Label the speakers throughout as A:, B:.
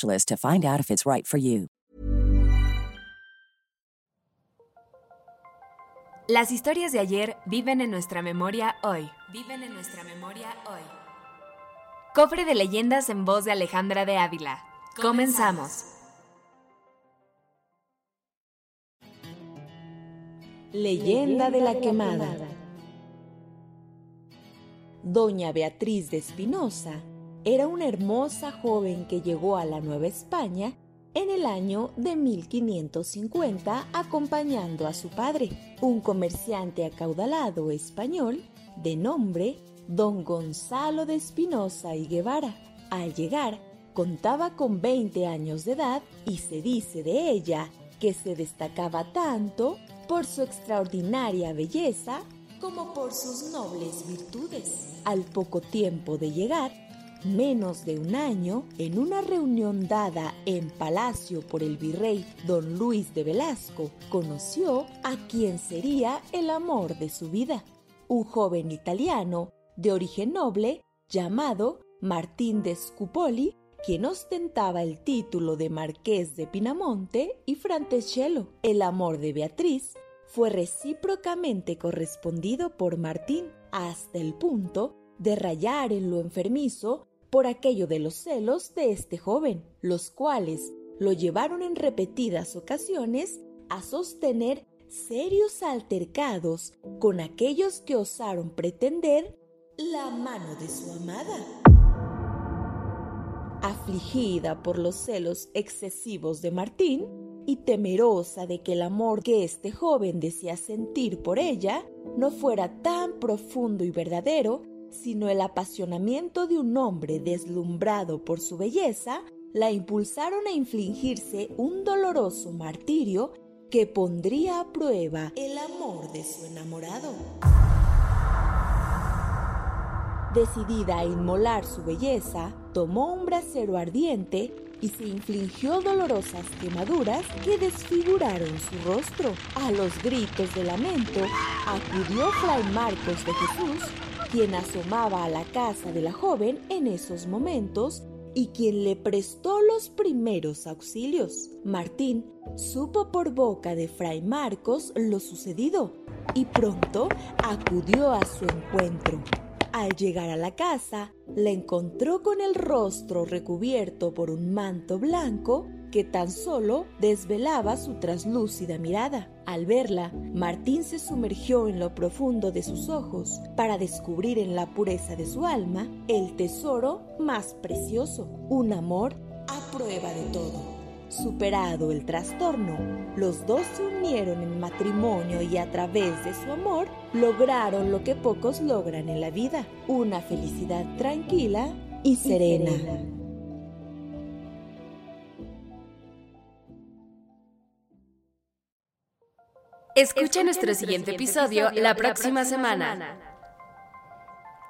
A: to find out if it's right for you.
B: Las historias de ayer viven en nuestra memoria hoy. Viven en nuestra memoria hoy. Cofre de leyendas en voz de Alejandra de Ávila. Comenzamos.
C: Leyenda de la quemada. Doña Beatriz de Espinosa era una hermosa joven que llegó a la Nueva España en el año de 1550 acompañando a su padre, un comerciante acaudalado español de nombre don Gonzalo de Espinosa y Guevara. Al llegar, contaba con 20 años de edad y se dice de ella que se destacaba tanto por su extraordinaria belleza como por sus nobles virtudes. Al poco tiempo de llegar, menos de un año, en una reunión dada en Palacio por el virrey don Luis de Velasco, conoció a quien sería el amor de su vida, un joven italiano de origen noble llamado Martín de Scupoli, quien ostentaba el título de Marqués de Pinamonte y Francescello. El amor de Beatriz fue recíprocamente correspondido por Martín hasta el punto de rayar en lo enfermizo por aquello de los celos de este joven, los cuales lo llevaron en repetidas ocasiones a sostener serios altercados con aquellos que osaron pretender la mano de su amada. Afligida por los celos excesivos de Martín y temerosa de que el amor que este joven decía sentir por ella no fuera tan profundo y verdadero, sino el apasionamiento de un hombre deslumbrado por su belleza, la impulsaron a infligirse un doloroso martirio que pondría a prueba el amor de su enamorado. Decidida a inmolar su belleza, tomó un brasero ardiente y se infligió dolorosas quemaduras que desfiguraron su rostro. A los gritos de lamento acudió Fray Marcos de Jesús quien asomaba a la casa de la joven en esos momentos y quien le prestó los primeros auxilios. Martín supo por boca de Fray Marcos lo sucedido y pronto acudió a su encuentro. Al llegar a la casa, la encontró con el rostro recubierto por un manto blanco que tan solo desvelaba su traslúcida mirada. Al verla, Martín se sumergió en lo profundo de sus ojos para descubrir en la pureza de su alma el tesoro más precioso, un amor a prueba de todo. Superado el trastorno, los dos se unieron en matrimonio y a través de su amor lograron lo que pocos logran en la vida, una felicidad tranquila y serena.
B: Escucha nuestro siguiente episodio la próxima semana.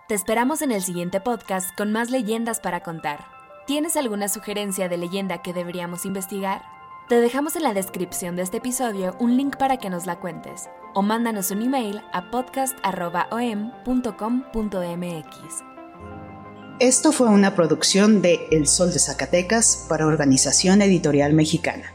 B: Te esperamos en el siguiente podcast con más leyendas para contar. ¿Tienes alguna sugerencia de leyenda que deberíamos investigar? Te dejamos en la descripción de este episodio un link para que nos la cuentes o mándanos un email a podcast.om.com.mx.
D: Esto fue una producción de El Sol de Zacatecas para Organización Editorial Mexicana.